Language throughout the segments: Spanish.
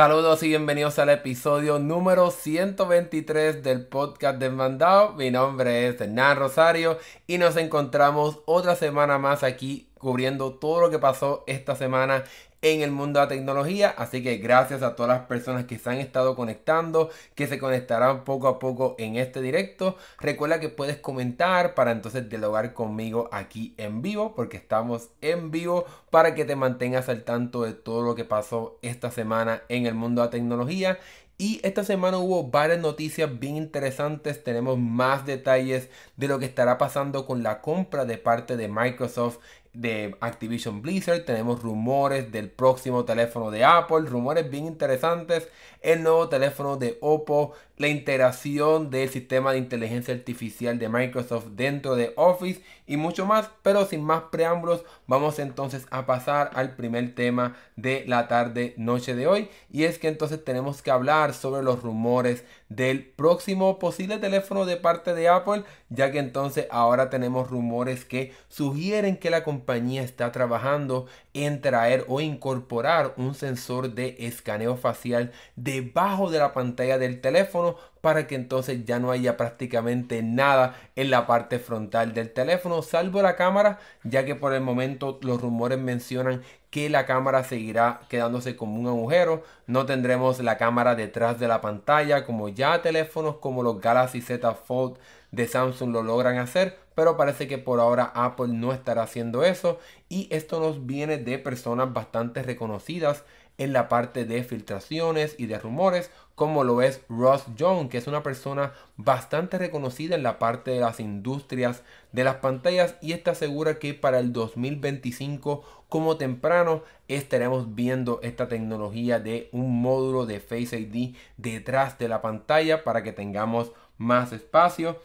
Saludos y bienvenidos al episodio número 123 del podcast de Mandado. Mi nombre es Hernán Rosario y nos encontramos otra semana más aquí cubriendo todo lo que pasó esta semana en el mundo de la tecnología. Así que gracias a todas las personas que se han estado conectando, que se conectarán poco a poco en este directo. Recuerda que puedes comentar para entonces dialogar conmigo aquí en vivo, porque estamos en vivo para que te mantengas al tanto de todo lo que pasó esta semana en el mundo de la tecnología. Y esta semana hubo varias noticias bien interesantes. Tenemos más detalles de lo que estará pasando con la compra de parte de Microsoft de Activision Blizzard, tenemos rumores del próximo teléfono de Apple, rumores bien interesantes, el nuevo teléfono de Oppo, la integración del sistema de inteligencia artificial de Microsoft dentro de Office y mucho más, pero sin más preámbulos, vamos entonces a pasar al primer tema de la tarde noche de hoy y es que entonces tenemos que hablar sobre los rumores del próximo posible teléfono de parte de Apple, ya que entonces ahora tenemos rumores que sugieren que la compañía está trabajando en traer o incorporar un sensor de escaneo facial debajo de la pantalla del teléfono para que entonces ya no haya prácticamente nada en la parte frontal del teléfono, salvo la cámara, ya que por el momento los rumores mencionan que la cámara seguirá quedándose como un agujero. No tendremos la cámara detrás de la pantalla como ya teléfonos como los Galaxy Z Fold de Samsung lo logran hacer, pero parece que por ahora Apple no estará haciendo eso y esto nos viene de personas bastante reconocidas en la parte de filtraciones y de rumores, como lo es Ross Young, que es una persona bastante reconocida en la parte de las industrias de las pantallas y está segura que para el 2025 como temprano estaremos viendo esta tecnología de un módulo de Face ID detrás de la pantalla para que tengamos más espacio.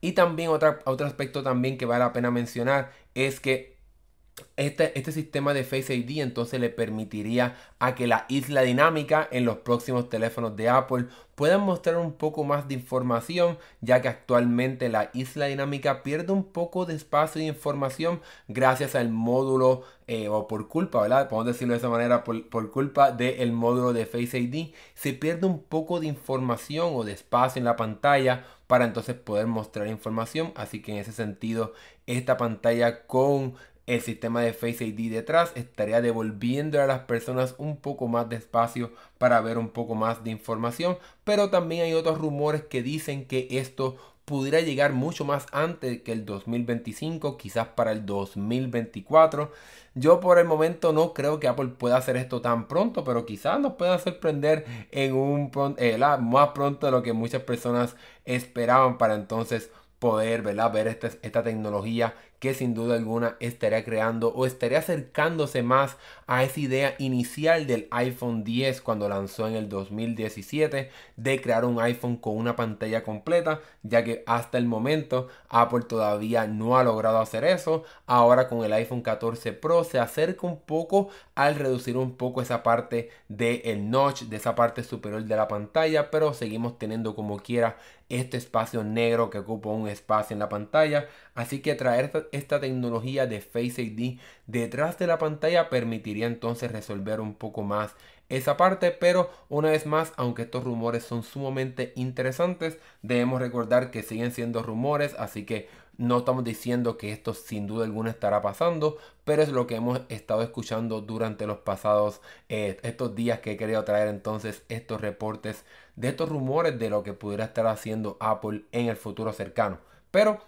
Y también otro aspecto también que vale la pena mencionar es que este, este, sistema de Face ID entonces le permitiría a que la isla dinámica en los próximos teléfonos de Apple puedan mostrar un poco más de información ya que actualmente la isla dinámica pierde un poco de espacio de información gracias al módulo eh, o por culpa, ¿verdad? Podemos decirlo de esa manera, por, por culpa del módulo de Face ID se pierde un poco de información o de espacio en la pantalla para entonces poder mostrar información así que en ese sentido esta pantalla con el sistema de Face ID detrás estaría devolviendo a las personas un poco más de espacio para ver un poco más de información. Pero también hay otros rumores que dicen que esto pudiera llegar mucho más antes que el 2025, quizás para el 2024. Yo por el momento no creo que Apple pueda hacer esto tan pronto, pero quizás nos pueda sorprender en un eh, más pronto de lo que muchas personas esperaban para entonces poder ver esta, esta tecnología que sin duda alguna estaría creando o estaría acercándose más a esa idea inicial del iPhone 10 cuando lanzó en el 2017 de crear un iPhone con una pantalla completa, ya que hasta el momento Apple todavía no ha logrado hacer eso. Ahora con el iPhone 14 Pro se acerca un poco al reducir un poco esa parte del notch, de esa parte superior de la pantalla, pero seguimos teniendo como quiera este espacio negro que ocupa un espacio en la pantalla. Así que traer esta tecnología de Face ID detrás de la pantalla permitiría entonces resolver un poco más esa parte, pero una vez más, aunque estos rumores son sumamente interesantes, debemos recordar que siguen siendo rumores, así que no estamos diciendo que esto sin duda alguna estará pasando, pero es lo que hemos estado escuchando durante los pasados eh, estos días que he querido traer entonces estos reportes de estos rumores de lo que pudiera estar haciendo Apple en el futuro cercano. Pero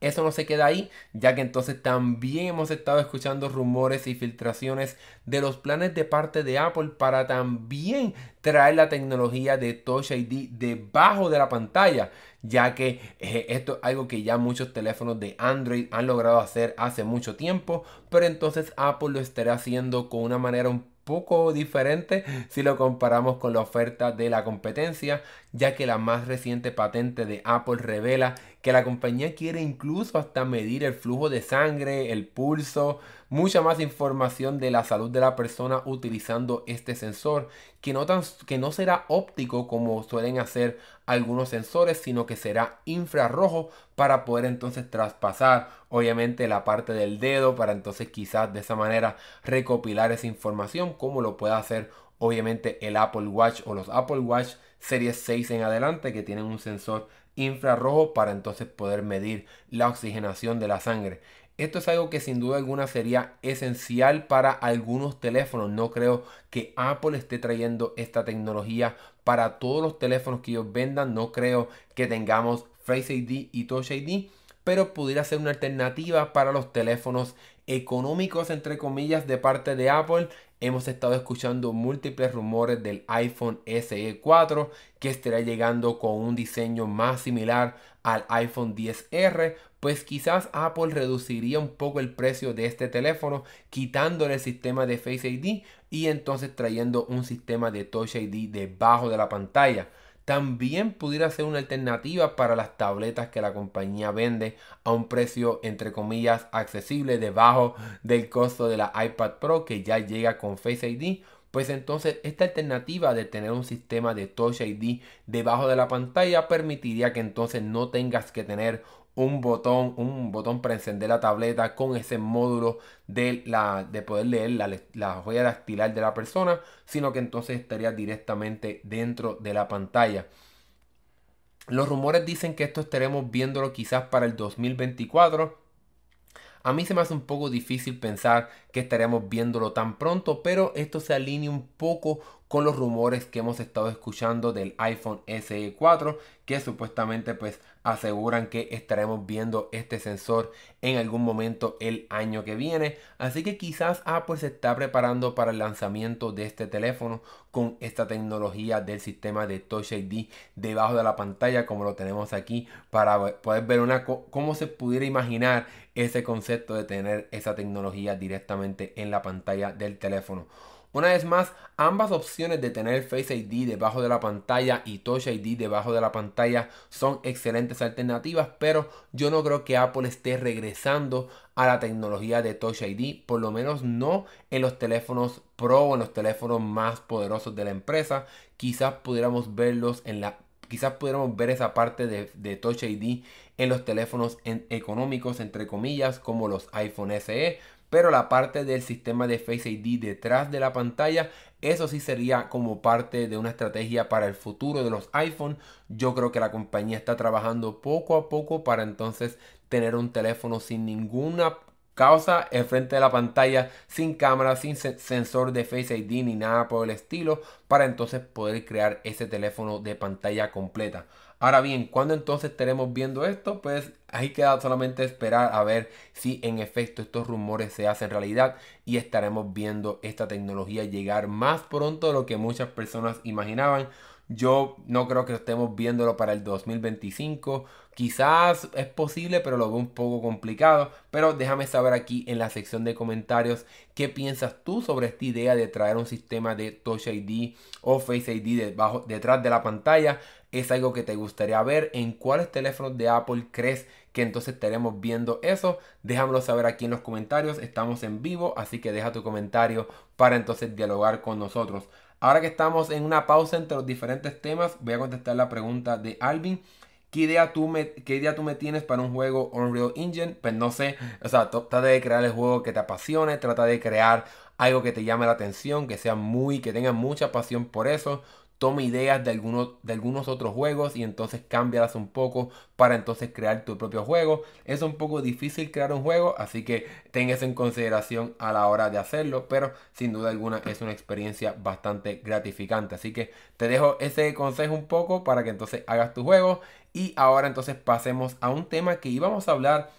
eso no se queda ahí, ya que entonces también hemos estado escuchando rumores y filtraciones de los planes de parte de Apple para también traer la tecnología de Touch ID debajo de la pantalla, ya que eh, esto es algo que ya muchos teléfonos de Android han logrado hacer hace mucho tiempo, pero entonces Apple lo estará haciendo con una manera un poco diferente si lo comparamos con la oferta de la competencia, ya que la más reciente patente de Apple revela que la compañía quiere incluso hasta medir el flujo de sangre, el pulso, mucha más información de la salud de la persona utilizando este sensor, que no, tan, que no será óptico como suelen hacer algunos sensores, sino que será infrarrojo para poder entonces traspasar obviamente la parte del dedo, para entonces quizás de esa manera recopilar esa información como lo pueda hacer obviamente el Apple Watch o los Apple Watch Series 6 en adelante que tienen un sensor infrarrojo para entonces poder medir la oxigenación de la sangre. Esto es algo que sin duda alguna sería esencial para algunos teléfonos. No creo que Apple esté trayendo esta tecnología para todos los teléfonos que ellos vendan. No creo que tengamos Face ID y Touch ID, pero pudiera ser una alternativa para los teléfonos económicos, entre comillas, de parte de Apple hemos estado escuchando múltiples rumores del iPhone SE 4 que estará llegando con un diseño más similar al iPhone 10R, pues quizás Apple reduciría un poco el precio de este teléfono quitándole el sistema de Face ID y entonces trayendo un sistema de Touch ID debajo de la pantalla también pudiera ser una alternativa para las tabletas que la compañía vende a un precio entre comillas accesible debajo del costo de la iPad Pro que ya llega con Face ID. Pues entonces esta alternativa de tener un sistema de Touch ID debajo de la pantalla permitiría que entonces no tengas que tener un botón, un botón para encender la tableta con ese módulo de, la, de poder leer la, la huella dactilar de la persona, sino que entonces estaría directamente dentro de la pantalla. Los rumores dicen que esto estaremos viéndolo quizás para el 2024. A mí se me hace un poco difícil pensar que estaremos viéndolo tan pronto, pero esto se alinea un poco con los rumores que hemos estado escuchando del iPhone SE 4 que supuestamente pues aseguran que estaremos viendo este sensor en algún momento el año que viene. Así que quizás Apple se está preparando para el lanzamiento de este teléfono con esta tecnología del sistema de Touch ID debajo de la pantalla como lo tenemos aquí para poder ver una cómo se pudiera imaginar ese concepto de tener esa tecnología directamente en la pantalla del teléfono una vez más, ambas opciones de tener Face ID debajo de la pantalla y Touch ID debajo de la pantalla son excelentes alternativas, pero yo no creo que Apple esté regresando a la tecnología de Touch ID, por lo menos no en los teléfonos Pro o en los teléfonos más poderosos de la empresa. Quizás pudiéramos verlos en la quizás pudiéramos ver esa parte de, de Touch ID en los teléfonos económicos, entre comillas, como los iPhone SE, pero la parte del sistema de Face ID detrás de la pantalla, eso sí sería como parte de una estrategia para el futuro de los iPhone. Yo creo que la compañía está trabajando poco a poco para entonces tener un teléfono sin ninguna causa frente de la pantalla sin cámara, sin sensor de Face ID ni nada por el estilo para entonces poder crear ese teléfono de pantalla completa. Ahora bien, ¿cuándo entonces estaremos viendo esto? Pues ahí queda solamente esperar a ver si en efecto estos rumores se hacen realidad y estaremos viendo esta tecnología llegar más pronto de lo que muchas personas imaginaban. Yo no creo que estemos viéndolo para el 2025. Quizás es posible, pero lo veo un poco complicado. Pero déjame saber aquí en la sección de comentarios qué piensas tú sobre esta idea de traer un sistema de Touch ID o Face ID debajo, detrás de la pantalla. ¿Es algo que te gustaría ver? ¿En cuáles teléfonos de Apple crees que entonces estaremos viendo eso? Déjamelo saber aquí en los comentarios. Estamos en vivo, así que deja tu comentario para entonces dialogar con nosotros. Ahora que estamos en una pausa entre los diferentes temas, voy a contestar la pregunta de Alvin. ¿Qué idea, tú me, ¿Qué idea tú me tienes para un juego Unreal Engine? Pues no sé, o sea, trata de crear el juego que te apasione, trata de crear algo que te llame la atención, que sea muy, que tenga mucha pasión por eso toma ideas de algunos, de algunos otros juegos y entonces cámbialas un poco para entonces crear tu propio juego. Es un poco difícil crear un juego, así que tengas en consideración a la hora de hacerlo, pero sin duda alguna es una experiencia bastante gratificante. Así que te dejo ese consejo un poco para que entonces hagas tu juego y ahora entonces pasemos a un tema que íbamos a hablar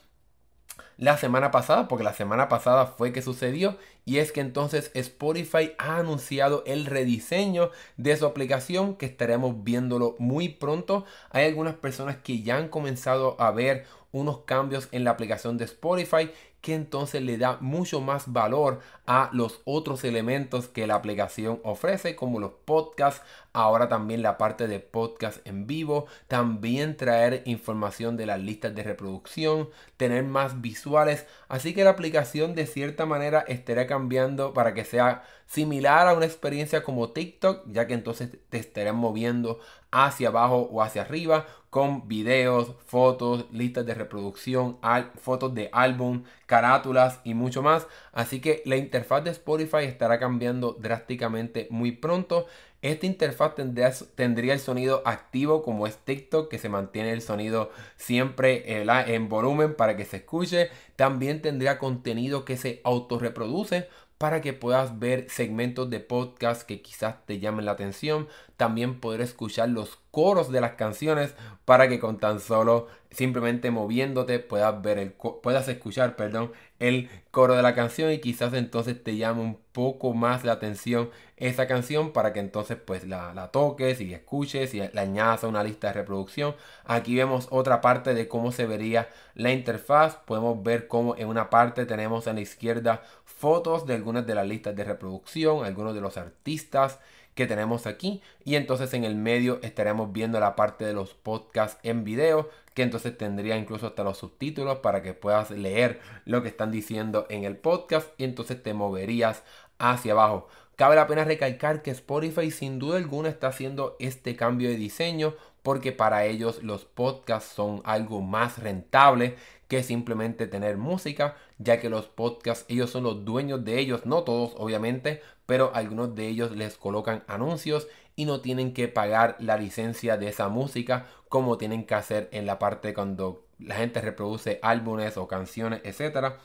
la semana pasada, porque la semana pasada fue que sucedió, y es que entonces Spotify ha anunciado el rediseño de su aplicación que estaremos viéndolo muy pronto. Hay algunas personas que ya han comenzado a ver unos cambios en la aplicación de Spotify que entonces le da mucho más valor a los otros elementos que la aplicación ofrece, como los podcasts, ahora también la parte de podcast en vivo, también traer información de las listas de reproducción, tener más visuales, así que la aplicación de cierta manera estará cambiando para que sea similar a una experiencia como TikTok, ya que entonces te estarán moviendo hacia abajo o hacia arriba con videos, fotos, listas de reproducción, fotos de álbum, carátulas y mucho más. Así que la interfaz de Spotify estará cambiando drásticamente muy pronto. Esta interfaz tendría, el sonido activo como es TikTok, que se mantiene el sonido siempre eh, en volumen para que se escuche. También tendría contenido que se autorreproduce para que puedas ver segmentos de podcast que quizás te llamen la atención. También poder escuchar los coros de las canciones para que con tan solo simplemente moviéndote puedas ver el puedas escuchar, perdón, el coro de la canción y quizás entonces te llame un poco más la atención esa canción para que entonces pues la, toques y escuches y la añadas a una lista de reproducción. Aquí vemos otra parte de cómo se vería la interfaz. Podemos ver cómo en una parte tenemos a la izquierda fotos de algunas de las listas de reproducción, algunos de los artistas que tenemos aquí y entonces en el medio estaremos viendo la parte de los podcasts en video que entonces tendría incluso hasta los subtítulos para que puedas leer lo que están diciendo en el podcast y entonces te moverías hacia abajo. Cabe la pena recalcar que Spotify sin duda alguna está haciendo este cambio de diseño porque para ellos los podcasts son algo más rentable que simplemente tener música, ya que los podcasts ellos son los dueños de ellos, no todos obviamente, pero algunos de ellos les colocan anuncios y no tienen que pagar la licencia de esa música como tienen que hacer en la parte cuando la gente reproduce álbumes o canciones, etcétera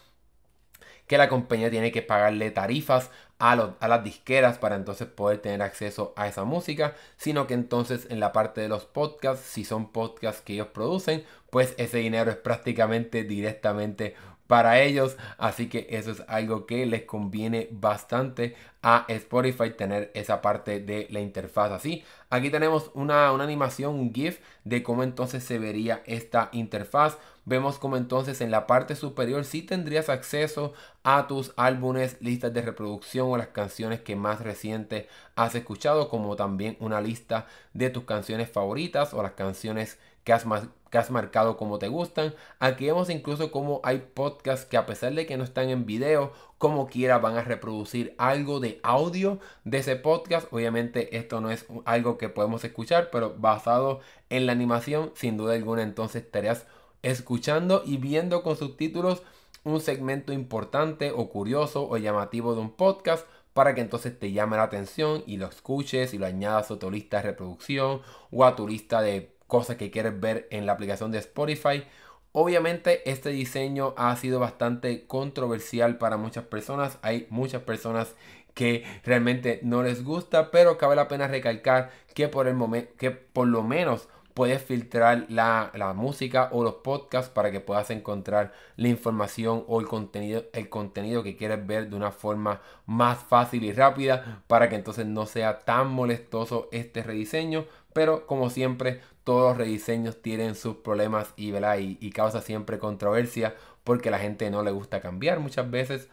que la compañía tiene que pagarle tarifas a, las disqueras para entonces poder tener acceso a esa música, sino que entonces en la parte de los podcasts, si son podcasts que ellos producen, pues ese dinero es prácticamente directamente para ellos. Así que eso es algo que les conviene bastante a Spotify tener esa parte de la interfaz así. Aquí tenemos una, una animación, un GIF de cómo entonces se vería esta interfaz. Vemos como entonces en la parte superior sí tendrías acceso a tus álbumes, listas de reproducción o las canciones que más reciente has escuchado, como también una lista de tus canciones favoritas o las canciones que has, que has marcado como te gustan. Aquí vemos incluso como hay podcasts que a pesar de que no están en video, como quiera van a reproducir algo de audio de ese podcast. Obviamente esto no es algo que podemos escuchar, pero basado en la animación, sin duda alguna entonces estarías escuchando y viendo con subtítulos un segmento importante o curioso o llamativo de un podcast para que entonces te llame la atención y lo escuches y lo añadas a tu lista de reproducción o a tu lista de cosas que quieres ver en la aplicación de Spotify. Obviamente este diseño ha sido bastante controversial para muchas personas. Hay muchas personas que realmente no les gusta, pero cabe la pena recalcar que por el momento que por lo menos puedes filtrar la, música o los podcasts para que puedas encontrar la información o el contenido, el contenido que quieres ver de una forma más fácil y rápida para que entonces no sea tan molestoso este rediseño. Pero como siempre, todos los rediseños tienen sus problemas y, y, y causa siempre controversia porque la gente no le gusta cambiar muchas veces.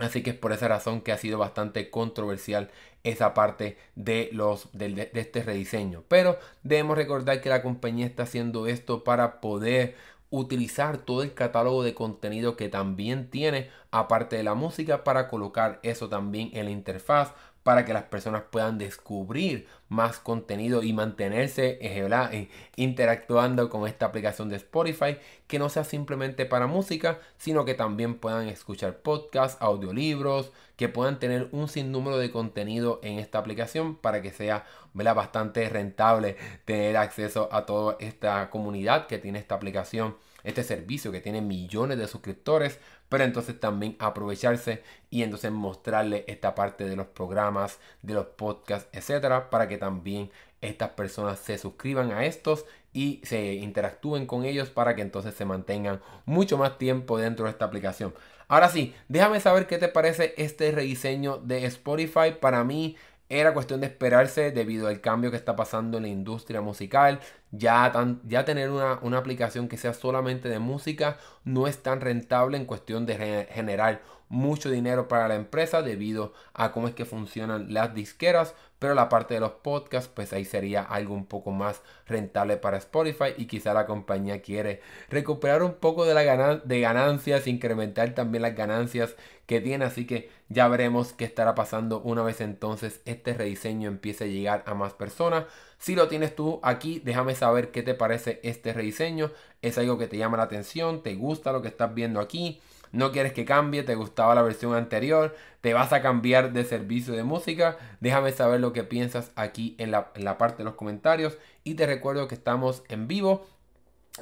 Así que es por esa razón que ha sido bastante controversial esa parte de, los, de, este rediseño. Pero debemos recordar que la compañía está haciendo esto para poder utilizar todo el catálogo de contenido que también tiene aparte de la música para colocar eso también en la interfaz para que las personas puedan descubrir más contenido y mantenerse eh, interactuando con esta aplicación de Spotify que no sea simplemente para música sino que también puedan escuchar podcasts, audiolibros que puedan tener un sinnúmero de contenido en esta aplicación para que sea bastante rentable tener acceso a toda esta comunidad que tiene esta aplicación este servicio que tiene millones de suscriptores pero entonces también aprovecharse y entonces mostrarle esta parte de los programas, de los podcasts, etcétera, para que también estas personas se suscriban a estos y se interactúen con ellos para que entonces se mantengan mucho más tiempo dentro de esta aplicación. Ahora sí, déjame saber qué te parece este rediseño de Spotify. Para mí era cuestión de esperarse debido al cambio que está pasando en la industria musical. Ya, ya tener una, una, aplicación que sea solamente de música no es tan rentable en cuestión de generar mucho dinero para la empresa debido a cómo es que funcionan las disqueras. Pero la parte de los podcasts, pues ahí sería algo un poco más rentable para Spotify y quizá la compañía quiere recuperar un poco de, la de ganancias, incrementar también las ganancias que tiene, así que ya veremos qué estará pasando una vez entonces este rediseño empiece a llegar a más personas. Si lo tienes tú aquí, déjame saber qué te parece este rediseño. ¿Es algo que te llama la atención? ¿Te gusta lo que estás viendo aquí? no quieres que cambie, te gustaba la versión anterior, te vas a cambiar de servicio de música, déjame saber lo que piensas aquí en la, en la parte de los comentarios y te recuerdo que estamos en vivo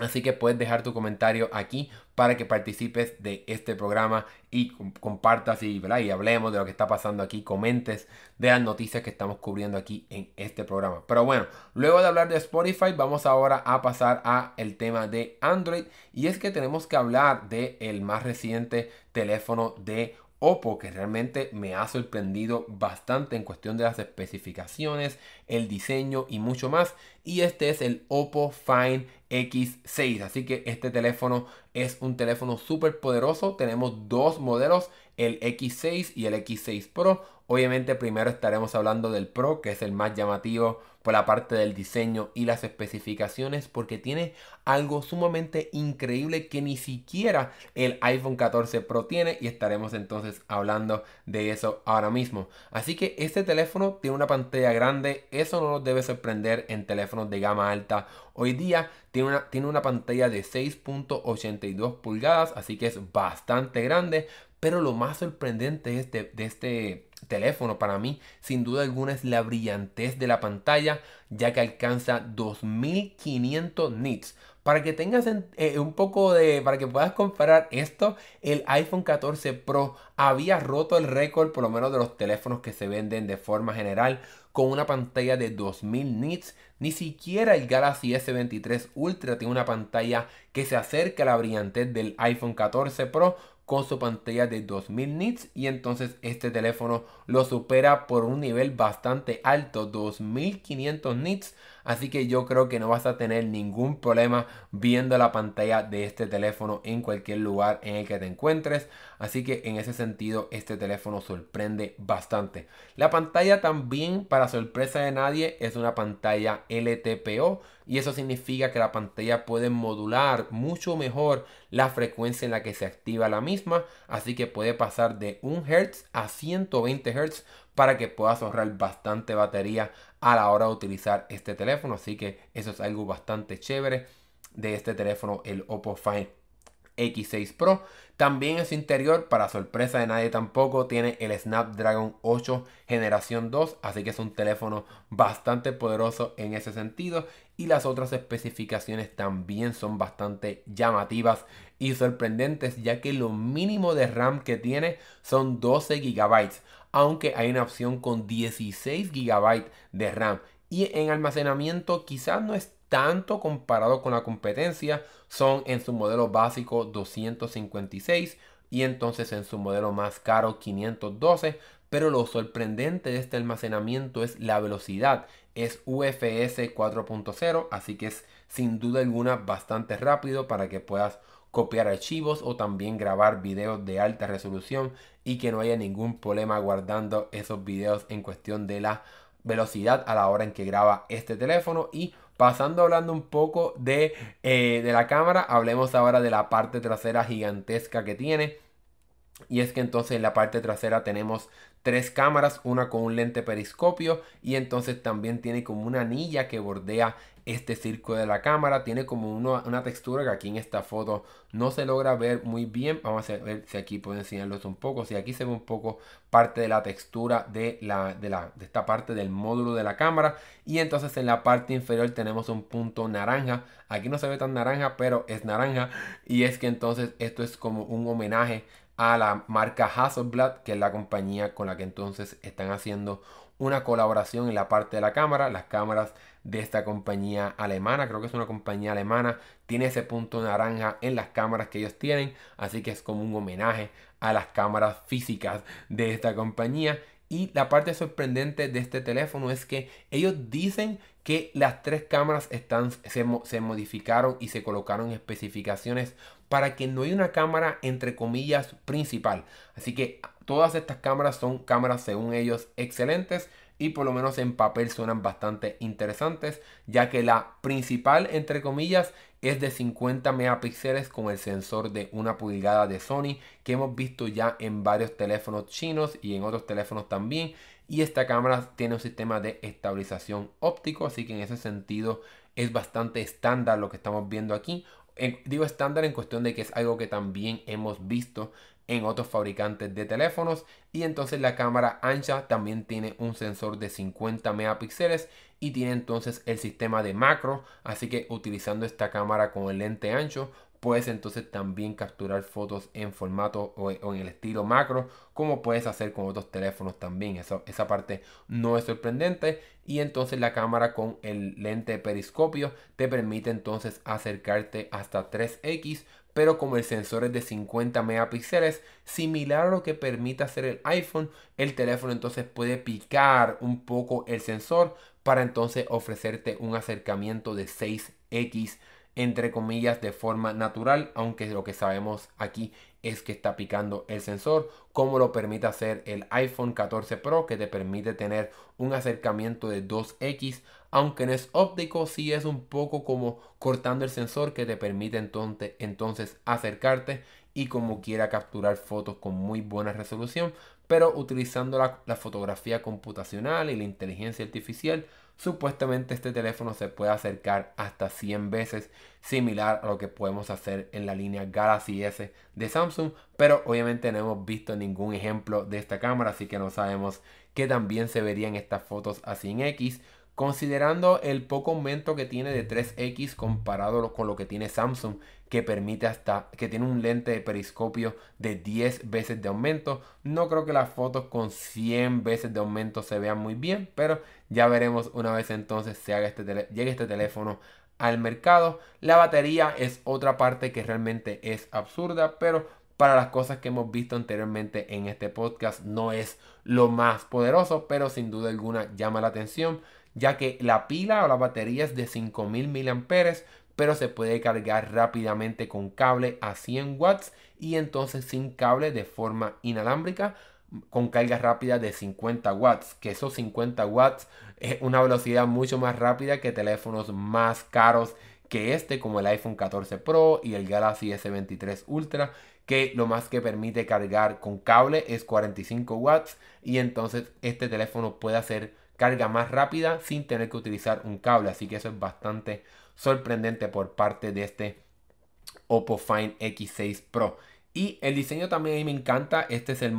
Así que puedes dejar tu comentario aquí para que participes de este programa y compartas y, y, hablemos de lo que está pasando aquí, comentes de las noticias que estamos cubriendo aquí en este programa. Pero bueno, luego de hablar de Spotify, vamos ahora a pasar a el tema de Android y es que tenemos que hablar de el más reciente teléfono de Oppo que realmente me ha sorprendido bastante en cuestión de las especificaciones, el diseño y mucho más. Y este es el Oppo Find X6. Así que este teléfono es un teléfono súper poderoso. Tenemos dos modelos, el X6 y el X6 Pro. Obviamente primero estaremos hablando del Pro, que es el más llamativo por la parte del diseño y las especificaciones, porque tiene algo sumamente increíble que ni siquiera el iPhone 14 Pro tiene y estaremos entonces hablando de eso ahora mismo. Así que este teléfono tiene una pantalla grande, eso no nos debe sorprender en teléfonos de gama alta. Hoy día tiene una, tiene una pantalla de 6.82 pulgadas, así que es bastante grande, pero lo más sorprendente de este, de este teléfono para mí, sin duda alguna, es la brillantez de la pantalla, ya que alcanza 2500 nits. Para que tengas eh, un poco de, para que puedas comparar esto, el iPhone 14 Pro había roto el récord, por lo menos de los teléfonos que se venden de forma general, con una pantalla de 2000 nits. Ni siquiera el Galaxy S23 Ultra tiene una pantalla que se acerca a la brillantez del iPhone 14 Pro con su pantalla de 2000 nits y entonces este teléfono lo supera por un nivel bastante alto 2500 nits. Así que yo creo que no vas a tener ningún problema viendo la pantalla de este teléfono en cualquier lugar en el que te encuentres. Así que en ese sentido este teléfono sorprende bastante. La pantalla también para sorpresa de nadie es una pantalla LTPO y eso significa que la pantalla puede modular mucho mejor la frecuencia en la que se activa la misma, así que puede pasar de 1 Hz a 120 Hz para que puedas ahorrar bastante batería a la hora de utilizar este teléfono, así que eso es algo bastante chévere de este teléfono, el Oppo Find X6 Pro. También en su interior, para sorpresa de nadie tampoco, tiene el Snapdragon 8 generación 2, así que es un teléfono bastante poderoso en ese sentido. Y las otras especificaciones también son bastante llamativas y sorprendentes, ya que lo mínimo de RAM que tiene son 12 GB, aunque hay una opción con 16 GB de RAM. Y en almacenamiento quizás no es tanto comparado con la competencia. Son en su modelo básico 256 y entonces en su modelo más caro 512. Pero lo sorprendente de este almacenamiento es la velocidad. Es UFS 4.0, así que es sin duda alguna bastante rápido para que puedas copiar archivos o también grabar videos de alta resolución y que no haya ningún problema guardando esos videos en cuestión de la velocidad a la hora en que graba este teléfono y Pasando hablando un poco de, eh, de la cámara, hablemos ahora de la parte trasera gigantesca que tiene. Y es que entonces en la parte trasera tenemos tres cámaras, una con un lente periscopio y entonces también tiene como una anilla que bordea este círculo de la cámara. Tiene como una textura que aquí en esta foto no se logra ver muy bien. Vamos a ver si aquí puedo enseñarlos un poco. Si aquí se ve un poco parte de la textura de, la, de, la, de esta parte del módulo de la cámara. Y entonces en la parte inferior tenemos un punto naranja. Aquí no se ve tan naranja, pero es naranja. Y es que entonces esto es como un homenaje a la marca Hasselblad, que es la compañía con la que entonces están haciendo una colaboración en la parte de la cámara. Las cámaras de esta compañía alemana, creo que es una compañía alemana, tiene ese punto naranja en las cámaras que ellos tienen, así que es como un homenaje a las cámaras físicas de esta compañía. Y la parte sorprendente de este teléfono es que ellos dicen que las tres cámaras están, se, se modificaron y se colocaron especificaciones para que no haya una cámara entre comillas principal. Así que todas estas cámaras son cámaras según ellos excelentes y por lo menos en papel suenan bastante interesantes ya que la principal entre comillas es de 50 megapíxeles con el sensor de una pulgada de Sony que hemos visto ya en varios teléfonos chinos y en otros teléfonos también y esta cámara tiene un sistema de estabilización óptico así que en ese sentido es bastante estándar lo que estamos viendo aquí digo estándar en cuestión de que es algo que también hemos visto en otros fabricantes de teléfonos y entonces la cámara ancha también tiene un sensor de 50 megapíxeles y tiene entonces el sistema de macro. Así que utilizando esta cámara con el lente ancho puedes entonces también capturar fotos en formato o, en el estilo macro como puedes hacer con otros teléfonos también. Esa parte no es sorprendente. Y entonces la cámara con el lente periscopio te permite entonces acercarte hasta 3x pero como el sensor es de 50 megapíxeles, similar a lo que permite hacer el iPhone, el teléfono entonces puede picar un poco el sensor para entonces ofrecerte un acercamiento de 6x entre comillas de forma natural, aunque lo que sabemos aquí es que está picando el sensor, como lo permite hacer el iPhone 14 Pro que te permite tener un acercamiento de 2x, aunque no es óptico, sí es un poco como cortando el sensor que te permite entonces, entonces acercarte y como quiera capturar fotos con muy buena resolución, pero utilizando la, la fotografía computacional y la inteligencia artificial Supuestamente este teléfono se puede acercar hasta 100 veces similar a lo que podemos hacer en la línea Galaxy S de Samsung, pero obviamente no hemos visto ningún ejemplo de esta cámara, así que no sabemos que también se verían estas fotos así en X. Considerando el poco aumento que tiene de 3X comparado con lo que tiene Samsung, que permite hasta que tiene un lente de periscopio de 10 veces de aumento. No creo que las fotos con 100 veces de aumento se vean muy bien, pero ya veremos una vez entonces se haga este llegue este teléfono al mercado. La batería es otra parte que realmente es absurda, pero para las cosas que hemos visto anteriormente en este podcast no es lo más poderoso, pero sin duda alguna llama la atención, ya que la pila o la batería es de 5000 mAh, pero se puede cargar rápidamente con cable a 100 watts y entonces sin cable de forma inalámbrica con carga rápida de 50 watts, que esos 50 watts es una velocidad mucho más rápida que teléfonos más caros que este, como el iPhone 14 Pro y el Galaxy S23 Ultra, que lo más que permite cargar con cable es 45 watts y entonces este teléfono puede hacer carga más rápida sin tener que utilizar un cable, así que eso es bastante sorprendente por parte de este Oppo Find X6 Pro. Y el diseño también me encanta. Este es el,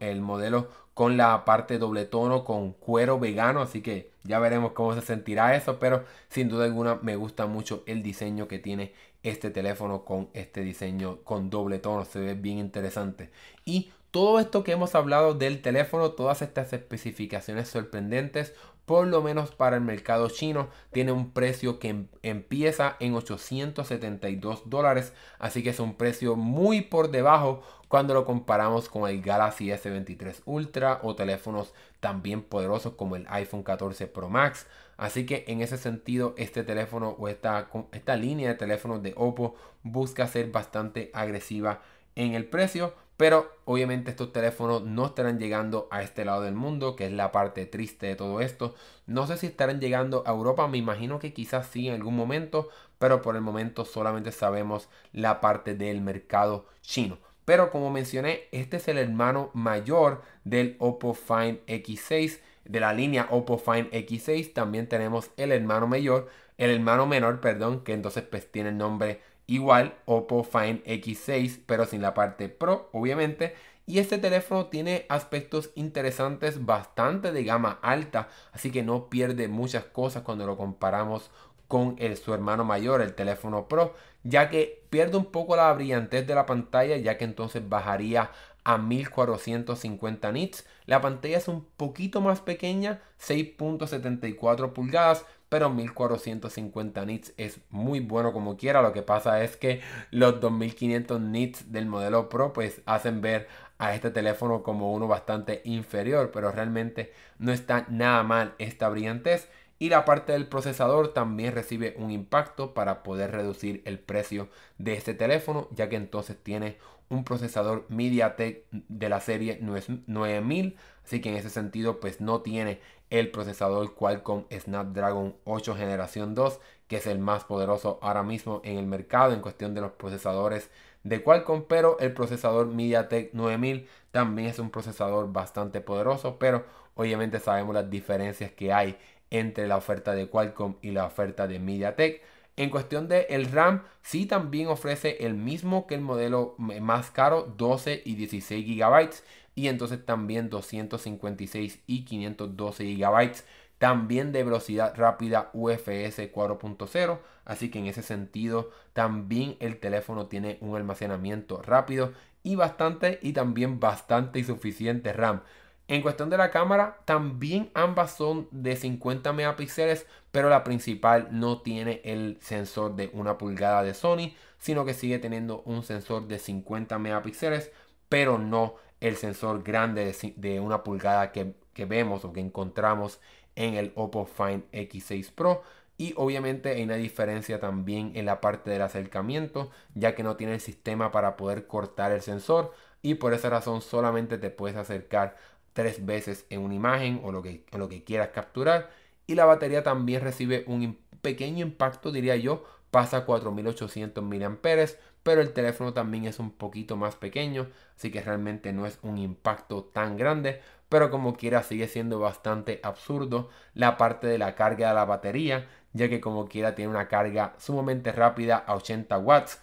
el, modelo con la parte doble tono con cuero vegano. Así que ya veremos cómo se sentirá eso. Pero sin duda alguna me gusta mucho el diseño que tiene este teléfono con este diseño con doble tono. Se ve bien interesante. Y todo esto que hemos hablado del teléfono, todas estas especificaciones sorprendentes, por lo menos para el mercado chino, tiene un precio que em, empieza en 872 dólares. Así que es un precio muy por debajo cuando lo comparamos con el Galaxy S23 Ultra o teléfonos también poderosos como el iPhone 14 Pro Max. Así que en ese sentido, este teléfono o esta, esta línea de teléfonos de Oppo busca ser bastante agresiva en el precio. Pero obviamente estos teléfonos no estarán llegando a este lado del mundo, que es la parte triste de todo esto. No sé si estarán llegando a Europa, me imagino que quizás sí en algún momento, pero por el momento solamente sabemos la parte del mercado chino. Pero como mencioné, este es el hermano mayor del Oppo Find X6, de la línea Oppo Find X6. También tenemos el hermano mayor, el hermano menor, perdón, que entonces pues tiene el nombre igual Oppo Find X6 pero sin la parte Pro obviamente y este teléfono tiene aspectos interesantes bastante de gama alta así que no pierde muchas cosas cuando lo comparamos con su hermano mayor el teléfono Pro ya que pierde un poco la brillantez de la pantalla ya que entonces bajaría a 1450 nits. La pantalla es un poquito más pequeña, 6.74 pulgadas, pero 1450 nits es muy bueno como quiera. Lo que pasa es que los 2500 nits del modelo Pro pues hacen ver a este teléfono como uno bastante inferior, pero realmente no está nada mal esta brillantez. Y la parte del procesador también recibe un impacto para poder reducir el precio de este teléfono, ya que entonces tiene un procesador MediaTek de la serie 9000, así que en ese sentido pues no tiene el procesador Qualcomm Snapdragon 8 generación 2, que es el más poderoso ahora mismo en el mercado en cuestión de los procesadores de Qualcomm, pero el procesador MediaTek 9000 también es un procesador bastante poderoso, pero obviamente sabemos las diferencias que hay entre la oferta de Qualcomm y la oferta de MediaTek. En cuestión de el RAM, sí también ofrece el mismo que el modelo más caro, 12 y 16 GB. Y entonces también 256 y 512 GB. También de velocidad rápida UFS 4.0. Así que en ese sentido también el teléfono tiene un almacenamiento rápido y bastante y también bastante y suficiente RAM. En cuestión de la cámara, también ambas son de 50 megapíxeles, pero la principal no tiene el sensor de una pulgada de Sony, sino que sigue teniendo un sensor de 50 megapíxeles, pero no el sensor grande de, una pulgada que, que vemos o que encontramos en el Oppo Find X6 Pro. Y obviamente hay una diferencia también en la parte del acercamiento, ya que no tiene el sistema para poder cortar el sensor y por esa razón solamente te puedes acercar tres veces en una imagen o lo que, lo que quieras capturar. Y la batería también recibe un pequeño impacto, diría yo, pasa a 4800 mAh, pero el teléfono también es un poquito más pequeño, así que realmente no es un impacto tan grande, pero como quiera sigue siendo bastante absurdo la parte de la carga de la batería, ya que como quiera tiene una carga sumamente rápida a 80 watts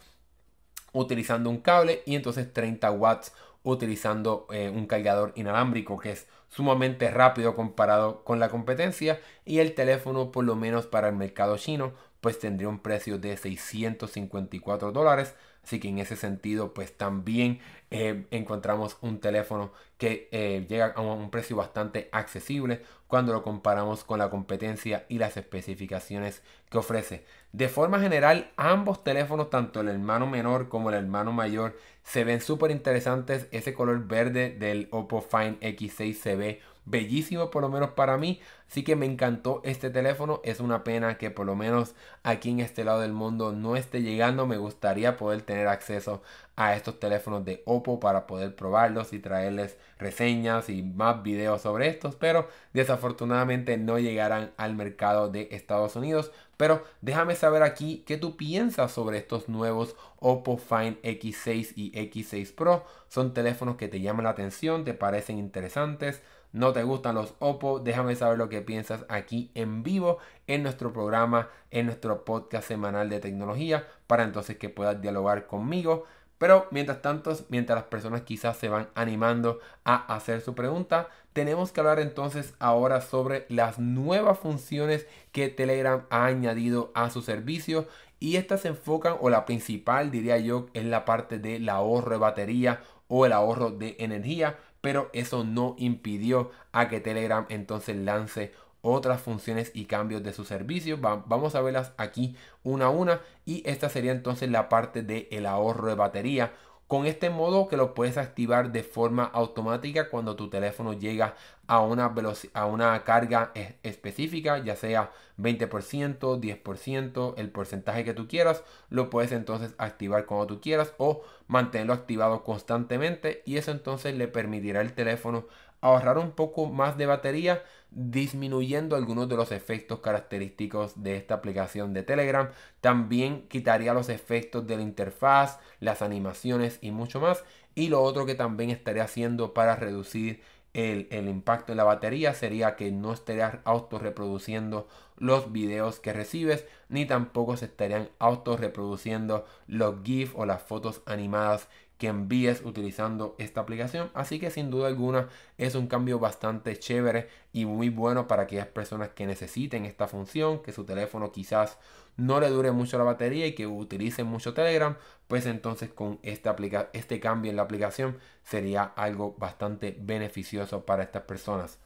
utilizando un cable y entonces 30 watts utilizando eh, un cargador inalámbrico que es sumamente rápido comparado con la competencia y el teléfono por lo menos para el mercado chino pues tendría un precio de 654 dólares así que en ese sentido pues también eh, encontramos un teléfono que eh, llega a un precio bastante accesible cuando lo comparamos con la competencia y las especificaciones que ofrece. De forma general, ambos teléfonos, tanto el hermano menor como el hermano mayor, se ven súper interesantes. Ese color verde del Oppo Find X6 se ve bellísimo por lo menos para mí. Así que me encantó este teléfono. Es una pena que por lo menos aquí en este lado del mundo no esté llegando. Me gustaría poder tener acceso a estos teléfonos de Oppo para poder probarlos y traerles reseñas y más videos sobre estos. Pero desafortunadamente no llegarán al mercado de Estados Unidos. Pero déjame saber aquí qué tú piensas sobre estos nuevos Oppo Find X6 y X6 Pro. Son teléfonos que te llaman la atención, te parecen interesantes no te gustan los Oppo, déjame saber lo que piensas aquí en vivo en nuestro programa, en nuestro podcast semanal de tecnología, para entonces que puedas dialogar conmigo. Pero mientras tanto, mientras las personas quizás se van animando a hacer su pregunta, tenemos que hablar entonces ahora sobre las nuevas funciones que Telegram ha añadido a su servicio. Y estas se enfocan, o la principal diría yo, es la parte del ahorro de batería o el ahorro de energía pero eso no impidió a que Telegram entonces lance otras funciones y cambios de su servicio. vamos a verlas aquí una a una y esta sería entonces la parte del el ahorro de batería con este modo que lo puedes activar de forma automática cuando tu teléfono llega a una, a una carga específica, ya sea 20%, 10%, el porcentaje que tú quieras, lo puedes entonces activar cuando tú quieras o mantenerlo activado constantemente y eso entonces le permitirá al teléfono ahorrar un poco más de batería disminuyendo algunos de los efectos característicos de esta aplicación de Telegram. También quitaría los efectos de la interfaz, las animaciones y mucho más. Y lo otro que también estaría haciendo para reducir el, impacto en la batería sería que no estaría auto reproduciendo los videos que recibes ni tampoco se estarían auto reproduciendo los GIF o las fotos animadas que envíes utilizando esta aplicación. Así que sin duda alguna es un cambio bastante chévere y muy bueno para aquellas personas que necesiten esta función, que su teléfono quizás no le dure mucho la batería y que utilicen mucho Telegram, pues entonces con esta este cambio en la aplicación sería algo bastante beneficioso para estas personas.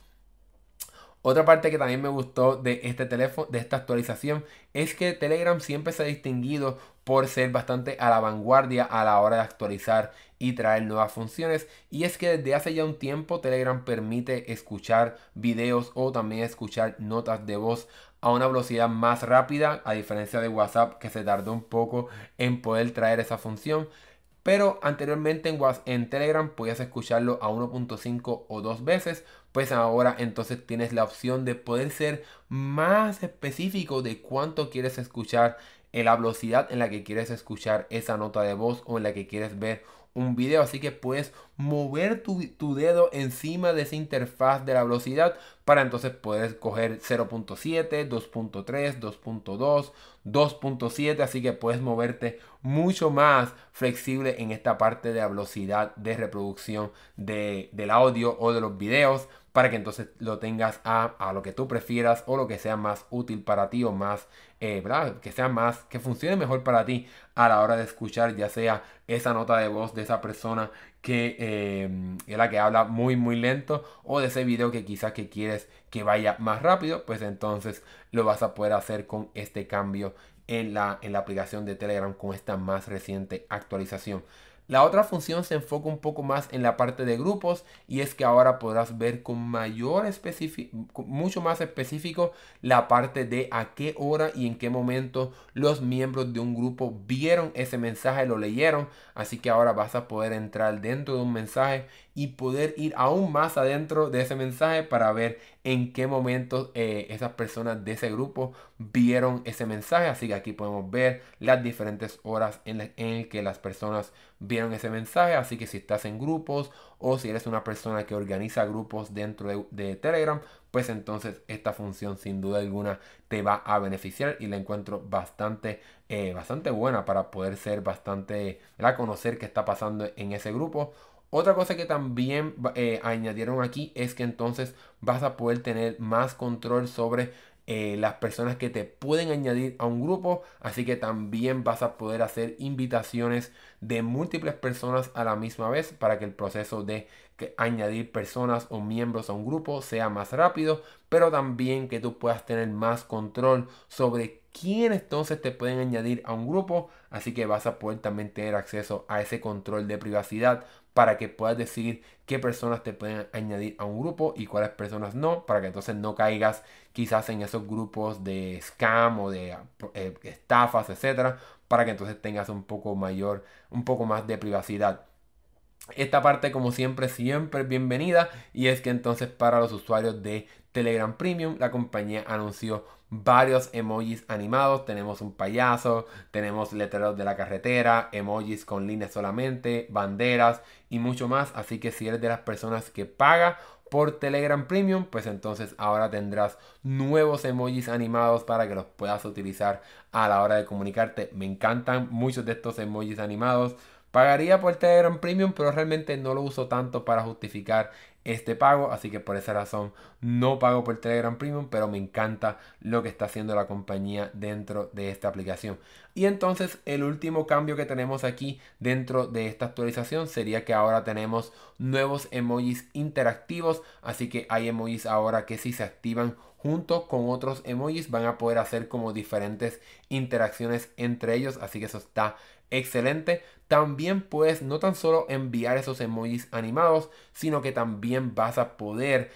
Otra parte que también me gustó de este teléfono, de esta actualización, es que Telegram siempre se ha distinguido por ser bastante a la vanguardia a la hora de actualizar y traer nuevas funciones. Y es que desde hace ya un tiempo Telegram permite escuchar videos o también escuchar notas de voz a una velocidad más rápida, a diferencia de WhatsApp que se tardó un poco en poder traer esa función. Pero anteriormente en, en Telegram podías escucharlo a 1.5 o dos veces, pues ahora entonces tienes la opción de poder ser más específico de cuánto quieres escuchar en la velocidad en la que quieres escuchar esa nota de voz o en la que quieres ver un video. Así que puedes mover tu, dedo encima de esa interfaz de la velocidad para entonces poder escoger 0.7, 2.3, 2.2, 2.7. Así que puedes moverte mucho más flexible en esta parte de la velocidad de reproducción de, del audio o de los videos para que entonces lo tengas a, a, lo que tú prefieras o lo que sea más útil para ti o más, eh. Que sea más, que funcione mejor para ti a la hora de escuchar ya sea esa nota de voz de esa persona que eh, es la que habla muy muy lento o de ese video que quizás que quieres que vaya más rápido, pues entonces lo vas a poder hacer con este cambio en la, en la aplicación de Telegram con esta más reciente actualización. La otra función se enfoca un poco más en la parte de grupos y es que ahora podrás ver con mayor mucho más específico la parte de a qué hora y en qué momento los miembros de un grupo vieron ese mensaje, lo leyeron. Así que ahora vas a poder entrar dentro de un mensaje y poder ir aún más adentro de ese mensaje para ver en qué momento eh, esas personas de ese grupo vieron ese mensaje. Así que aquí podemos ver las diferentes horas en, las que las personas vieron ese mensaje. Así que si estás en grupos o si eres una persona que organiza grupos dentro de, Telegram, pues entonces esta función sin duda alguna te va a beneficiar y la encuentro bastante, eh, bastante buena para poder ser bastante, la conocer qué está pasando en ese grupo otra cosa que también eh, añadieron aquí es que entonces vas a poder tener más control sobre eh, las personas que te pueden añadir a un grupo. Así que también vas a poder hacer invitaciones de múltiples personas a la misma vez para que el proceso de añadir personas o miembros a un grupo sea más rápido. Pero también que tú puedas tener más control sobre quién entonces te pueden añadir a un grupo. Así que vas a poder también tener acceso a ese control de privacidad para que puedas decidir qué personas te pueden añadir a un grupo y cuáles personas no, para que entonces no caigas quizás en esos grupos de scam o de eh, estafas, etcétera, para que entonces tengas un poco mayor, un poco más de privacidad. Esta parte como siempre siempre bienvenida y es que entonces para los usuarios de Telegram Premium la compañía anunció varios emojis animados. Tenemos un payaso, tenemos letreros de la carretera, emojis con líneas solamente, banderas y mucho más. Así que si eres de las personas que paga por Telegram Premium, pues entonces ahora tendrás nuevos emojis animados para que los puedas utilizar a la hora de comunicarte. Me encantan muchos de estos emojis animados. Pagaría por Telegram Premium, pero realmente no lo uso tanto para justificar este pago, así que por esa razón no pago por Telegram Premium, pero me encanta lo que está haciendo la compañía dentro de esta aplicación. Y entonces el último cambio que tenemos aquí dentro de esta actualización sería que ahora tenemos nuevos emojis interactivos, así que hay emojis ahora que si se activan junto con otros emojis van a poder hacer como diferentes interacciones entre ellos, así que eso está excelente. También puedes no tan solo enviar esos emojis animados, sino que también vas a poder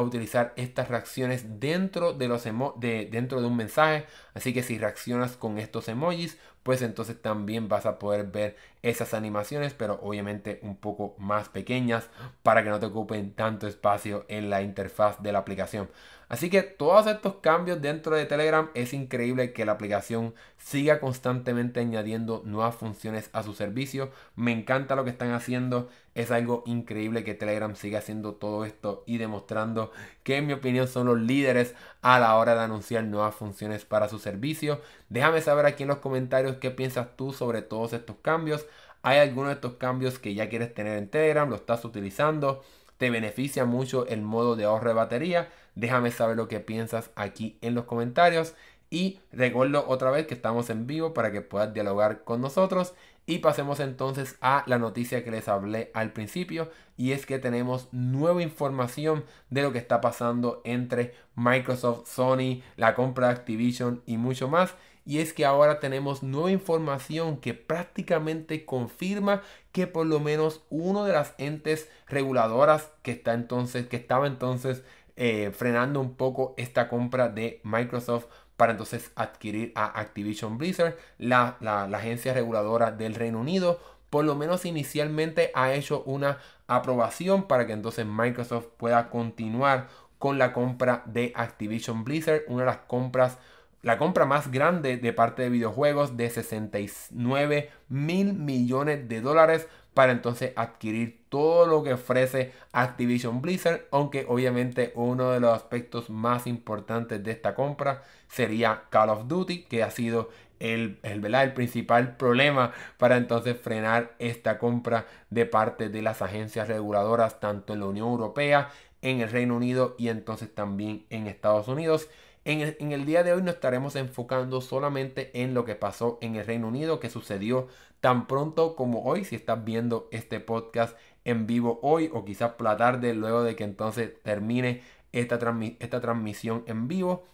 utilizar estas reacciones dentro de los de, dentro de un mensaje. Así que si reaccionas con estos emojis, pues entonces también vas a poder ver esas animaciones, pero obviamente un poco más pequeñas para que no te ocupen tanto espacio en la interfaz de la aplicación. Así que todos estos cambios dentro de Telegram es increíble que la aplicación siga constantemente añadiendo nuevas funciones a su servicio. Me encanta lo que están haciendo. Es algo increíble que Telegram siga haciendo todo esto y demostrando que en mi opinión son los líderes a la hora de anunciar nuevas funciones para su servicio. Déjame saber aquí en los comentarios qué piensas tú sobre todos estos cambios. ¿Hay alguno de estos cambios que ya quieres tener en Telegram? ¿Lo estás utilizando? ¿Te beneficia mucho el modo de ahorro de batería? Déjame saber lo que piensas aquí en los comentarios. Y recuerdo otra vez que estamos en vivo para que puedas dialogar con nosotros. Y pasemos entonces a la noticia que les hablé al principio. Y es que tenemos nueva información de lo que está pasando entre Microsoft, Sony, la compra de Activision y mucho más. Y es que ahora tenemos nueva información que prácticamente confirma que por lo menos uno de las entes reguladoras que está entonces, que estaba entonces eh, frenando un poco esta compra de Microsoft para entonces adquirir a Activision Blizzard, la, agencia reguladora del Reino Unido, por lo menos inicialmente ha hecho una aprobación para que entonces Microsoft pueda continuar con la compra de Activision Blizzard, una de las compras la compra más grande de parte de videojuegos de 69 mil millones de dólares para entonces adquirir todo lo que ofrece Activision Blizzard, aunque obviamente uno de los aspectos más importantes de esta compra sería Call of Duty, que ha sido el, el, principal problema para entonces frenar esta compra de parte de las agencias reguladoras tanto en la Unión Europea, en el Reino Unido y entonces también en Estados Unidos. En el, en el, día de hoy nos estaremos enfocando solamente en lo que pasó en el Reino Unido, que sucedió tan pronto como hoy, si estás viendo este podcast en vivo hoy o quizás por la tarde, luego de que entonces termine esta, esta transmisión en vivo.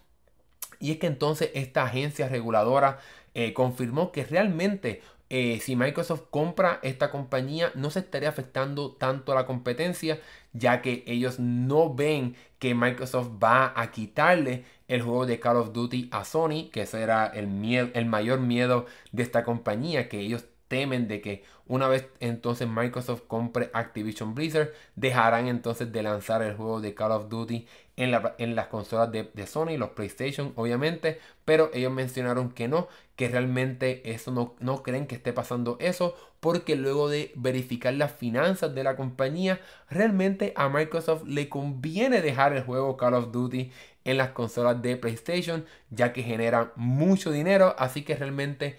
Y es que entonces esta agencia reguladora eh, confirmó que realmente eh, si Microsoft compra esta compañía no se estaría afectando tanto a la competencia ya que ellos no ven que Microsoft va a quitarle el juego de Call of Duty a Sony que ese era el, miedo, el mayor miedo de esta compañía que ellos temen de que una vez entonces Microsoft compre Activision Blizzard, dejarán entonces de lanzar el juego de Call of Duty en, la, en las consolas de, de, Sony, los PlayStation obviamente, pero ellos mencionaron que no, que realmente eso no, no creen que esté pasando eso, porque luego de verificar las finanzas de la compañía, realmente a Microsoft le conviene dejar el juego Call of Duty en las consolas de PlayStation, ya que genera mucho dinero, así que realmente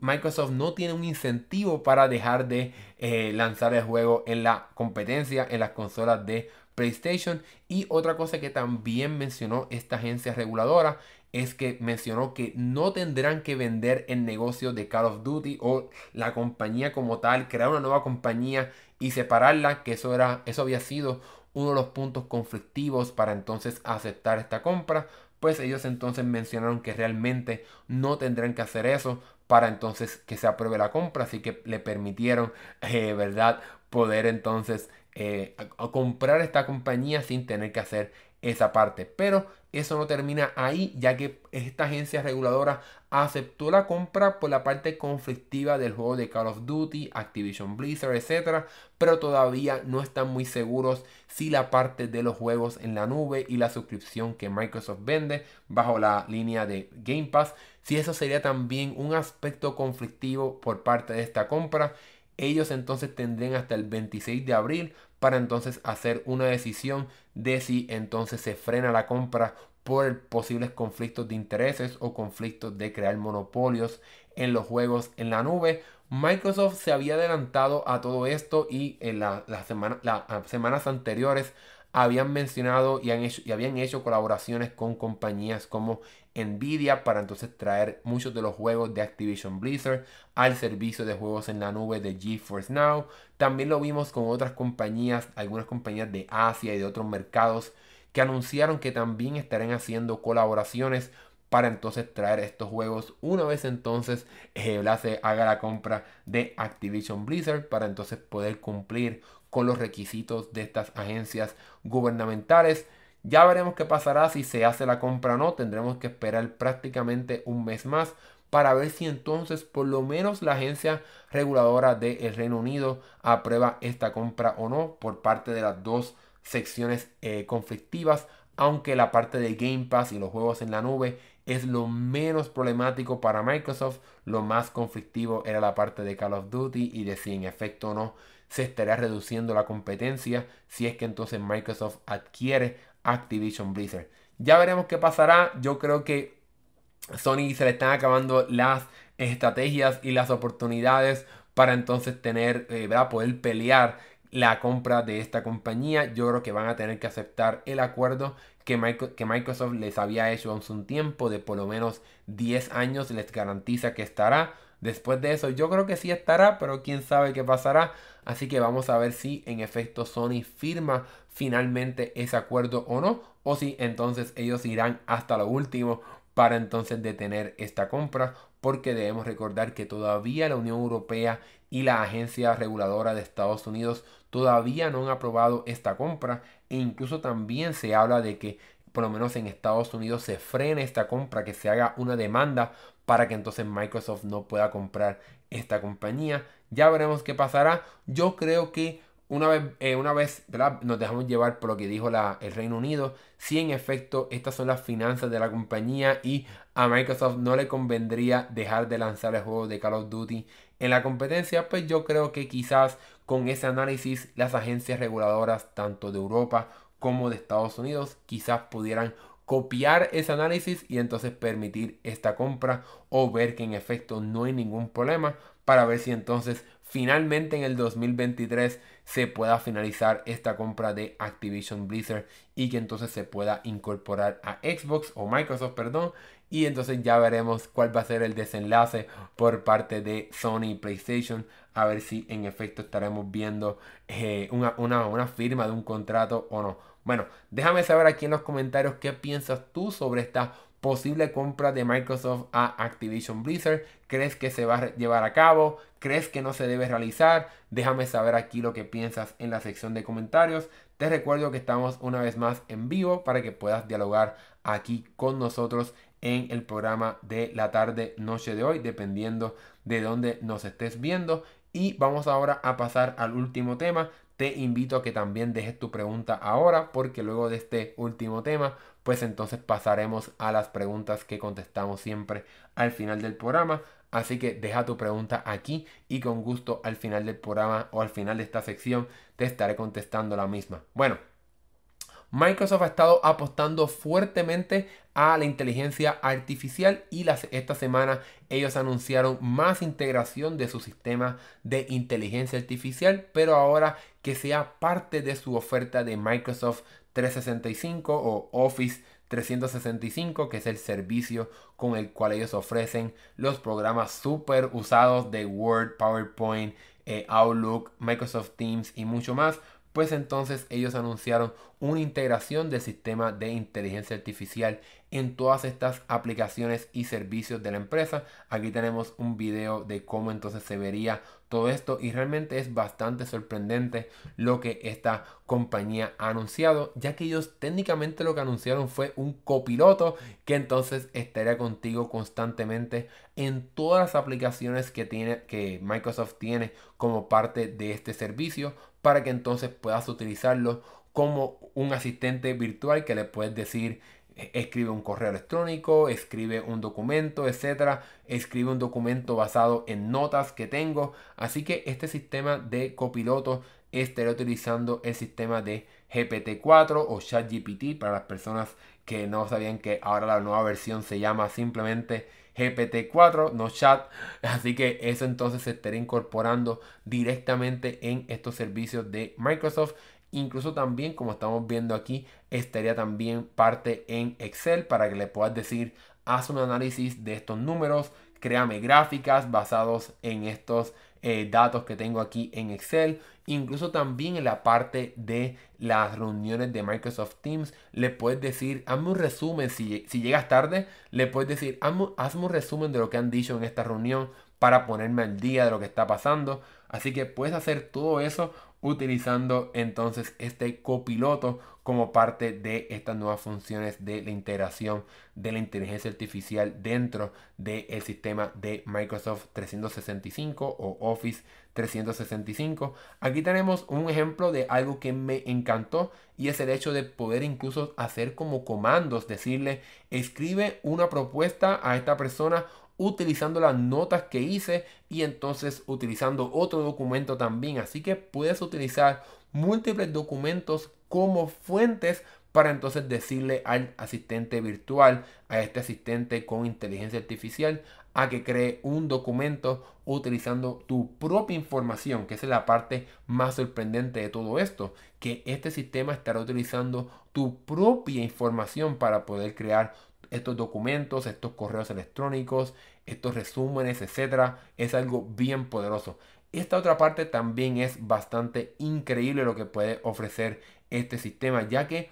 Microsoft no tiene un incentivo para dejar de eh, lanzar el juego en la competencia, en las consolas de PlayStation. Y otra cosa que también mencionó esta agencia reguladora es que mencionó que no tendrán que vender el negocio de Call of Duty o la compañía como tal, crear una nueva compañía y separarla, que eso era eso había sido uno de los puntos conflictivos para entonces aceptar esta compra, pues ellos entonces mencionaron que realmente no tendrán que hacer eso para entonces que se apruebe la compra, así que le permitieron, eh, ¿verdad?, poder entonces eh, comprar esta compañía sin tener que hacer esa parte. Pero eso no termina ahí, ya que esta agencia reguladora aceptó la compra por la parte conflictiva del juego de Call of Duty, Activision Blizzard, etc. Pero todavía no están muy seguros si la parte de los juegos en la nube y la suscripción que Microsoft vende bajo la línea de Game Pass, si eso sería también un aspecto conflictivo por parte de esta compra. Ellos entonces tendrían hasta el 26 de abril para entonces hacer una decisión de si entonces se frena la compra por posibles conflictos de intereses o conflictos de crear monopolios en los juegos en la nube. Microsoft se había adelantado a todo esto y en la, las semanas anteriores habían mencionado y, han hecho, y habían hecho colaboraciones con compañías como Nvidia para entonces traer muchos de los juegos de Activision Blizzard al servicio de juegos en la nube de GeForce Now. También lo vimos con otras compañías, algunas compañías de Asia y de otros mercados que anunciaron que también estarán haciendo colaboraciones para entonces traer estos juegos una vez entonces se haga la compra de Activision Blizzard para entonces poder cumplir con los requisitos de estas agencias gubernamentales. Ya veremos qué pasará si se hace la compra o no. Tendremos que esperar prácticamente un mes más para ver si entonces por lo menos la agencia reguladora del Reino Unido aprueba esta compra o no por parte de las dos secciones eh, conflictivas. Aunque la parte de Game Pass y los juegos en la nube es lo menos problemático para Microsoft, lo más conflictivo era la parte de Call of Duty y de si en efecto o no se estaría reduciendo la competencia si es que entonces Microsoft adquiere Activision Blizzard. Ya veremos qué pasará. Yo creo que Sony se le están acabando las estrategias y las oportunidades para entonces tener, eh, poder pelear la compra de esta compañía. Yo creo que van a tener que aceptar el acuerdo que Microsoft les había hecho hace un tiempo de por lo menos 10 años. Les garantiza que estará. Después de eso yo creo que sí estará, pero quién sabe qué pasará. Así que vamos a ver si en efecto Sony firma finalmente ese acuerdo o no. O si entonces ellos irán hasta lo último para entonces detener esta compra. Porque debemos recordar que todavía la Unión Europea y la Agencia Reguladora de Estados Unidos todavía no han aprobado esta compra. E incluso también se habla de que por lo menos en Estados Unidos se frene esta compra, que se haga una demanda para que entonces Microsoft no pueda comprar esta compañía. Ya veremos qué pasará. Yo creo que una vez, eh, una vez nos dejamos llevar por lo que dijo el Reino Unido, si en efecto estas son las finanzas de la compañía y a Microsoft no le convendría dejar de lanzar el juego de Call of Duty en la competencia, pues yo creo que quizás con ese análisis las agencias reguladoras tanto de Europa como de Estados Unidos quizás pudieran copiar ese análisis y entonces permitir esta compra o ver que en efecto no hay ningún problema para ver si entonces finalmente en el 2023 se pueda finalizar esta compra de Activision Blizzard y que entonces se pueda incorporar a Xbox o Microsoft, perdón, y entonces ya veremos cuál va a ser el desenlace por parte de Sony y PlayStation, a ver si en efecto estaremos viendo eh, una, una firma de un contrato o no. Bueno, déjame saber aquí en los comentarios qué piensas tú sobre esta posible compra de Microsoft a Activision Blizzard. ¿Crees que se va a llevar a cabo? ¿Crees que no se debe realizar? Déjame saber aquí lo que piensas en la sección de comentarios. Te recuerdo que estamos una vez más en vivo para que puedas dialogar aquí con nosotros en el programa de la tarde noche de hoy, dependiendo de dónde nos estés viendo. Y vamos ahora a pasar al último tema. Te invito a que también dejes tu pregunta ahora porque luego de este último tema pues entonces pasaremos a las preguntas que contestamos siempre al final del programa. Así que deja tu pregunta aquí y con gusto al final del programa o al final de esta sección te estaré contestando la misma. Bueno, Microsoft ha estado apostando fuertemente a la inteligencia artificial y esta semana ellos anunciaron más integración de su sistema de inteligencia artificial, pero ahora que sea parte de su oferta de Microsoft 365 o Office 365, que es el servicio con el cual ellos ofrecen los programas super usados de Word, PowerPoint, eh, Outlook, Microsoft Teams y mucho más pues entonces ellos anunciaron una integración del sistema de inteligencia artificial en todas estas aplicaciones y servicios de la empresa. Aquí tenemos un video de cómo entonces se vería todo esto y realmente es bastante sorprendente lo que esta compañía ha anunciado, ya que ellos técnicamente lo que anunciaron fue un copiloto que entonces estaría contigo constantemente en todas las aplicaciones que tiene que Microsoft tiene como parte de este servicio para que entonces puedas utilizarlo como un asistente virtual que le puedes decir escribe un correo electrónico, escribe un documento, etcétera, escribe un documento basado en notas que tengo. Así que este sistema de copiloto estaré utilizando el sistema de GPT-4 o ChatGPT para las personas que no sabían que ahora la nueva versión se llama simplemente GPT-4, no chat. Así que eso entonces se estará incorporando directamente en estos servicios de Microsoft. Incluso también, como estamos viendo aquí, estaría también parte en Excel para que le puedas decir, haz un análisis de estos números, créame gráficas basados en estos eh, datos que tengo aquí en Excel. Incluso también en la parte de las reuniones de Microsoft Teams, le puedes decir, hazme un resumen, si, si llegas tarde, le puedes decir, hazme, un resumen de lo que han dicho en esta reunión para ponerme al día de lo que está pasando. Así que puedes hacer todo eso utilizando entonces este copiloto como parte de estas nuevas funciones de la integración de la inteligencia artificial dentro del sistema de Microsoft 365 o Office 365. Aquí tenemos un ejemplo de algo que me encantó y es el hecho de poder incluso hacer como comandos, decirle escribe una propuesta a esta persona utilizando las notas que hice y entonces utilizando otro documento también. Así que puedes utilizar múltiples documentos como fuentes para entonces decirle al asistente virtual, a este asistente con inteligencia artificial, a que cree un documento utilizando tu propia información, que es la parte más sorprendente de todo esto, que este sistema estará utilizando tu propia información para poder crear estos documentos, estos correos electrónicos, estos resúmenes, etcétera, es algo bien poderoso. Esta otra parte también es bastante increíble lo que puede ofrecer este sistema, ya que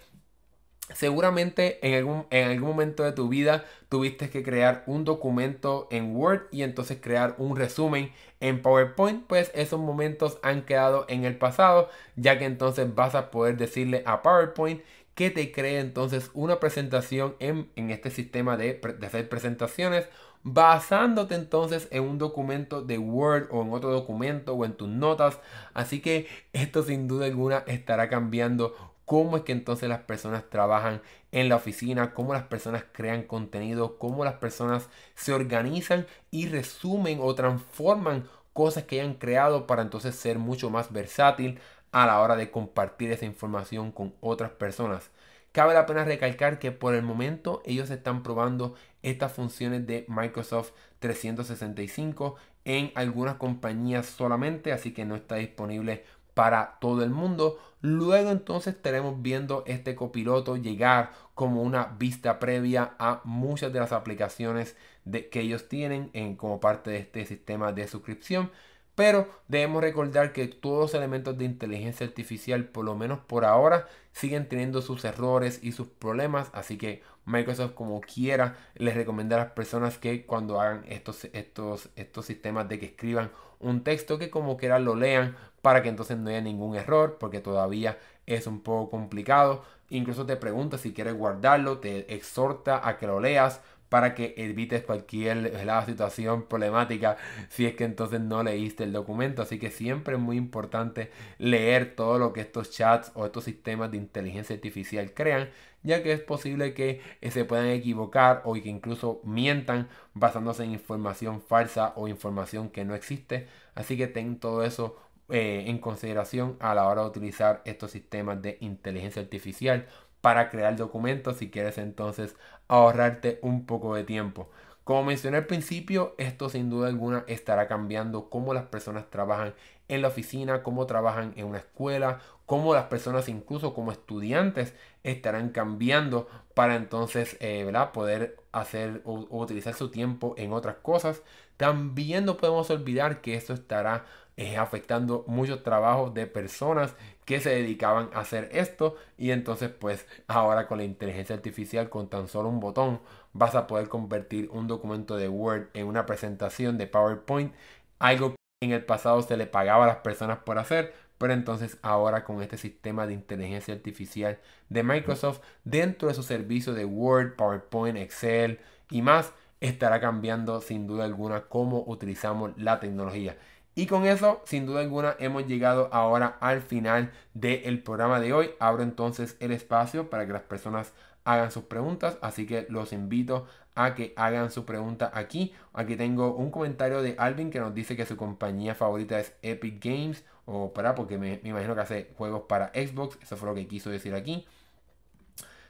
seguramente en algún, en algún momento de tu vida tuviste que crear un documento en Word y entonces crear un resumen en PowerPoint, pues esos momentos han quedado en el pasado, ya que entonces vas a poder decirle a PowerPoint que te cree entonces una presentación en, este sistema de, de, hacer presentaciones basándote entonces en un documento de Word o en otro documento o en tus notas. Así que esto sin duda alguna estará cambiando cómo es que entonces las personas trabajan en la oficina, cómo las personas crean contenido, cómo las personas se organizan y resumen o transforman cosas que hayan creado para entonces ser mucho más versátil a la hora de compartir esa información con otras personas. Cabe la pena recalcar que por el momento ellos están probando estas funciones de Microsoft 365 en algunas compañías solamente, así que no está disponible para todo el mundo. Luego entonces estaremos viendo este copiloto llegar como una vista previa a muchas de las aplicaciones que ellos tienen en, como parte de este sistema de suscripción. Pero debemos recordar que todos los elementos de inteligencia artificial, por lo menos por ahora, siguen teniendo sus errores y sus problemas. Así que Microsoft, como quiera, les recomienda a las personas que cuando hagan estos, estos, estos sistemas de que escriban un texto, que como quiera lo lean para que entonces no haya ningún error, porque todavía es un poco complicado. Incluso te pregunta si quieres guardarlo, te exhorta a que lo leas para que evites cualquier situación problemática si es que entonces no leíste el documento. Así que siempre es muy importante leer todo lo que estos chats o estos sistemas de inteligencia artificial crean, ya que es posible que eh, se puedan equivocar o que incluso mientan basándose en información falsa o información que no existe. Así que ten todo eso eh, en consideración a la hora de utilizar estos sistemas de inteligencia artificial para crear documentos si quieres entonces ahorrarte un poco de tiempo. Como mencioné al principio, esto sin duda alguna estará cambiando cómo las personas trabajan en la oficina, cómo trabajan en una escuela, cómo las personas incluso como estudiantes estarán cambiando para entonces eh, poder hacer o, utilizar su tiempo en otras cosas. También no podemos olvidar que esto estará eh, afectando muchos trabajos de personas que se dedicaban a hacer esto y entonces pues ahora con la inteligencia artificial con tan solo un botón vas a poder convertir un documento de Word en una presentación de PowerPoint, algo que en el pasado se le pagaba a las personas por hacer, pero entonces ahora con este sistema de inteligencia artificial de Microsoft dentro de su servicio de Word, PowerPoint, Excel y más estará cambiando sin duda alguna cómo utilizamos la tecnología. Y con eso, sin duda alguna, hemos llegado ahora al final del programa de hoy. Abro entonces el espacio para que las personas hagan sus preguntas, así que los invito a que hagan su pregunta aquí. Aquí tengo un comentario de Alvin que nos dice que su compañía favorita es Epic Games, o para, porque me, me imagino que hace juegos para Xbox, eso fue lo que quiso decir aquí.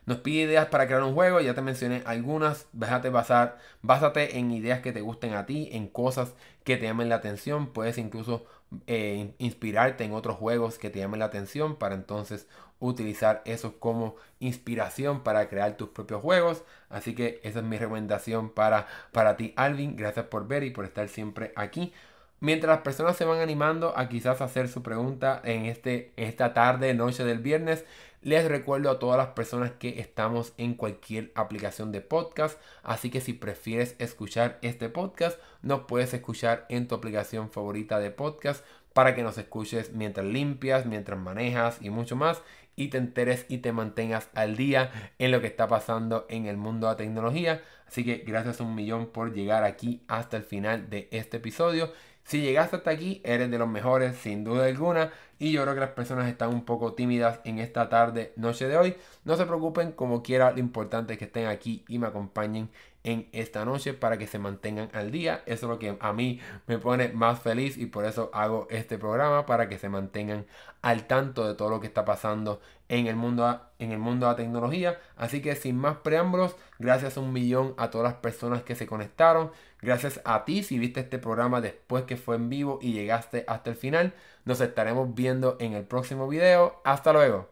Nos pide ideas para crear un juego, ya te mencioné algunas. Déjate basar, básate en ideas que te gusten a ti, en cosas que te llamen la atención. Puedes incluso eh, inspirarte en otros juegos que te llamen la atención para entonces utilizar eso como inspiración para crear tus propios juegos. Así que esa es mi recomendación para, para ti, Alvin. Gracias por ver y por estar siempre aquí. Mientras las personas se van animando a quizás hacer su pregunta en, este, esta tarde, noche del viernes, les recuerdo a todas las personas que estamos en cualquier aplicación de podcast, así que si prefieres escuchar este podcast, nos puedes escuchar en tu aplicación favorita de podcast para que nos escuches mientras limpias, mientras manejas y mucho más y te enteres y te mantengas al día en lo que está pasando en el mundo de la tecnología. Así que gracias un millón por llegar aquí hasta el final de este episodio. Si llegaste hasta aquí, eres de los mejores, sin duda alguna. Y yo creo que las personas están un poco tímidas en esta tarde, noche de hoy. No se preocupen, como quiera, lo importante es que estén aquí y me acompañen en esta noche para que se mantengan al día. Eso es lo que a mí me pone más feliz y por eso hago este programa para que se mantengan al tanto de todo lo que está pasando en el mundo, en el mundo de la tecnología. Así que sin más preámbulos, gracias a un millón a todas las personas que se conectaron. Gracias a ti si viste este programa después que fue en vivo y llegaste hasta el final. Nos estaremos viendo en el próximo video. Hasta luego.